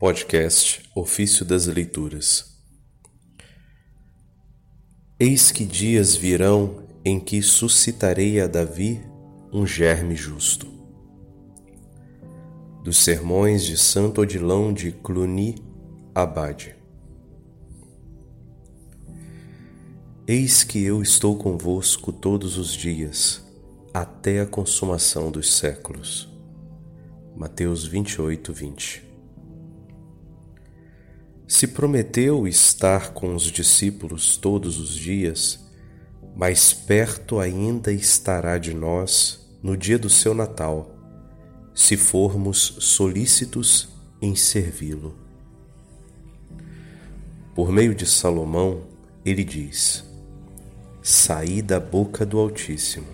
Podcast Ofício das Leituras. Eis que dias virão em que suscitarei a Davi um germe justo. Dos sermões de Santo Odilão de Cluny Abade. Eis que eu estou convosco todos os dias, até a consumação dos séculos. Mateus 28, 20 se prometeu estar com os discípulos todos os dias, mais perto ainda estará de nós no dia do seu Natal, se formos solícitos em servi-lo. Por meio de Salomão, ele diz: Saí da boca do Altíssimo,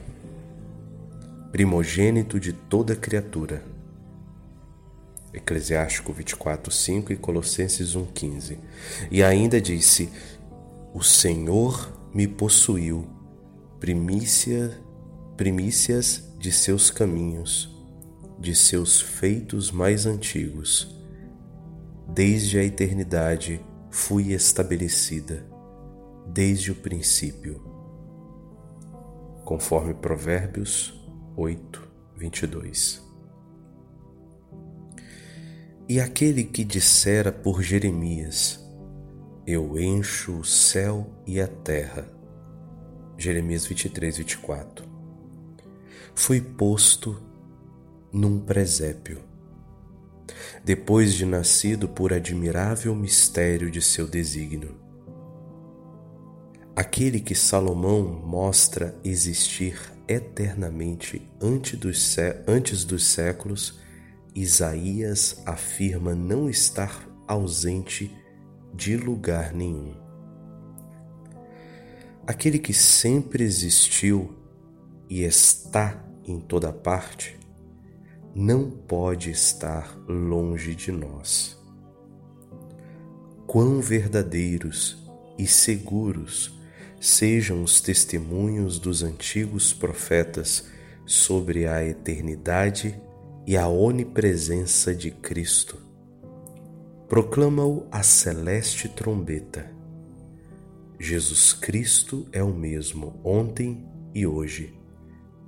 primogênito de toda criatura Eclesiástico 24, 5 e Colossenses 1, 15. E ainda disse: O Senhor me possuiu, primícia, primícias de seus caminhos, de seus feitos mais antigos. Desde a eternidade fui estabelecida, desde o princípio. Conforme Provérbios 8, 22. E aquele que dissera por Jeremias: Eu encho o céu e a terra. Jeremias 23, 24. Foi posto num presépio. Depois de nascido por admirável mistério de seu desígnio. Aquele que Salomão mostra existir eternamente antes dos, antes dos séculos Isaías afirma não estar ausente de lugar nenhum. Aquele que sempre existiu e está em toda parte, não pode estar longe de nós. Quão verdadeiros e seguros sejam os testemunhos dos antigos profetas sobre a eternidade e a onipresença de Cristo. Proclama-o a celeste trombeta. Jesus Cristo é o mesmo ontem e hoje.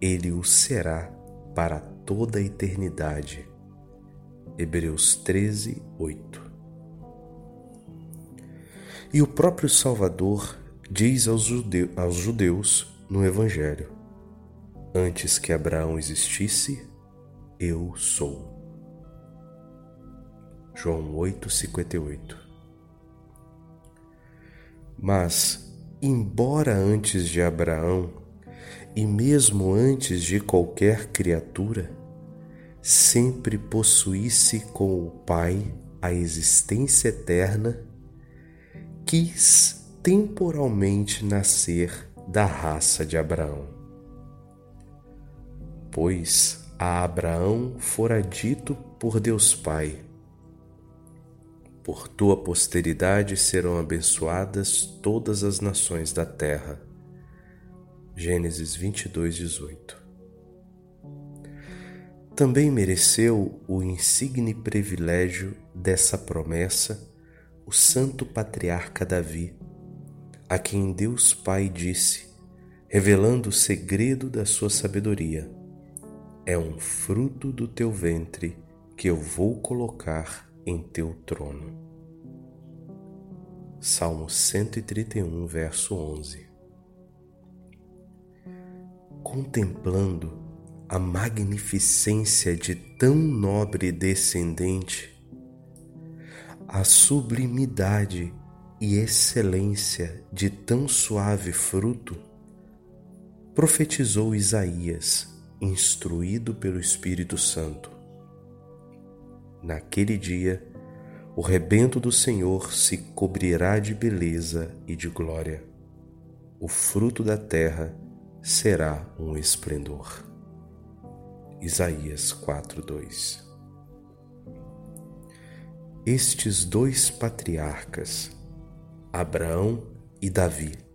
Ele o será para toda a eternidade. Hebreus 13, 8. E o próprio Salvador diz aos, judeus no Evangelho: Antes que Abraão existisse, eu sou. João 8:58. Mas, embora antes de Abraão e mesmo antes de qualquer criatura, sempre possuísse com o Pai a existência eterna, quis temporalmente nascer da raça de Abraão. Pois a Abraão fora dito por Deus Pai: Por tua posteridade serão abençoadas todas as nações da terra. Gênesis 22, 18. Também mereceu o insigne privilégio dessa promessa o santo patriarca Davi, a quem Deus Pai disse, revelando o segredo da sua sabedoria é um fruto do teu ventre que eu vou colocar em teu trono. Salmo 131, verso 11. Contemplando a magnificência de tão nobre descendente, a sublimidade e excelência de tão suave fruto, profetizou Isaías instruído pelo Espírito Santo. Naquele dia, o rebento do Senhor se cobrirá de beleza e de glória. O fruto da terra será um esplendor. Isaías 4:2 Estes dois patriarcas, Abraão e Davi,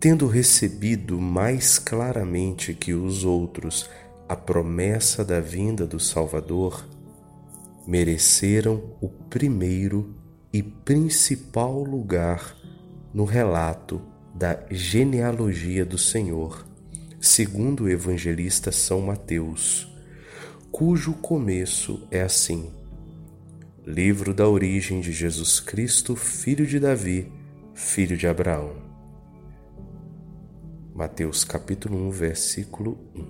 tendo recebido mais claramente que os outros a promessa da vinda do Salvador, mereceram o primeiro e principal lugar no relato da genealogia do Senhor, segundo o evangelista São Mateus, cujo começo é assim: Livro da origem de Jesus Cristo, filho de Davi, filho de Abraão. Mateus capítulo 1, versículo 1.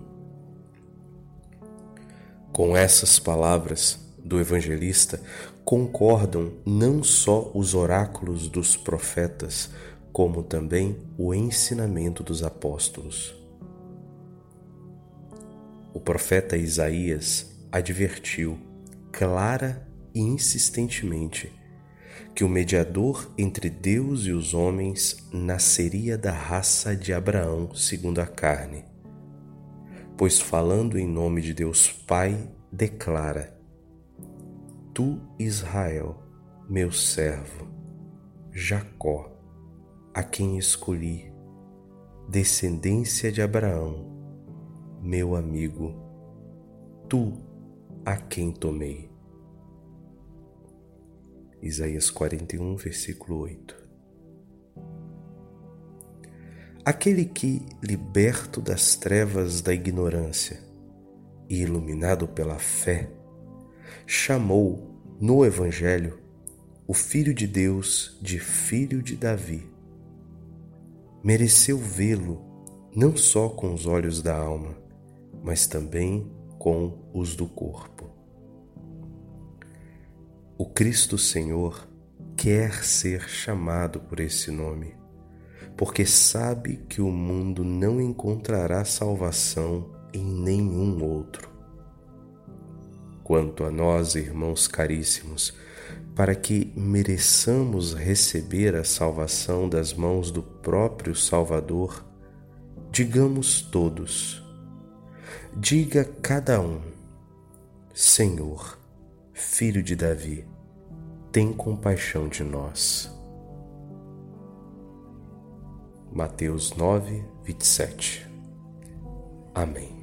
Com essas palavras do evangelista concordam não só os oráculos dos profetas, como também o ensinamento dos apóstolos. O profeta Isaías advertiu clara e insistentemente que o mediador entre Deus e os homens nasceria da raça de Abraão segundo a carne. Pois falando em nome de Deus Pai, declara: Tu, Israel, meu servo, Jacó, a quem escolhi, descendência de Abraão, meu amigo, tu a quem tomei. Isaías 41, versículo 8. Aquele que, liberto das trevas da ignorância e iluminado pela fé, chamou no Evangelho o Filho de Deus de Filho de Davi, mereceu vê-lo não só com os olhos da alma, mas também com os do corpo. O Cristo Senhor quer ser chamado por esse nome, porque sabe que o mundo não encontrará salvação em nenhum outro. Quanto a nós, irmãos caríssimos, para que mereçamos receber a salvação das mãos do próprio Salvador, digamos todos: diga cada um, Senhor, Filho de Davi, tem compaixão de nós. Mateus 9, 27. Amém.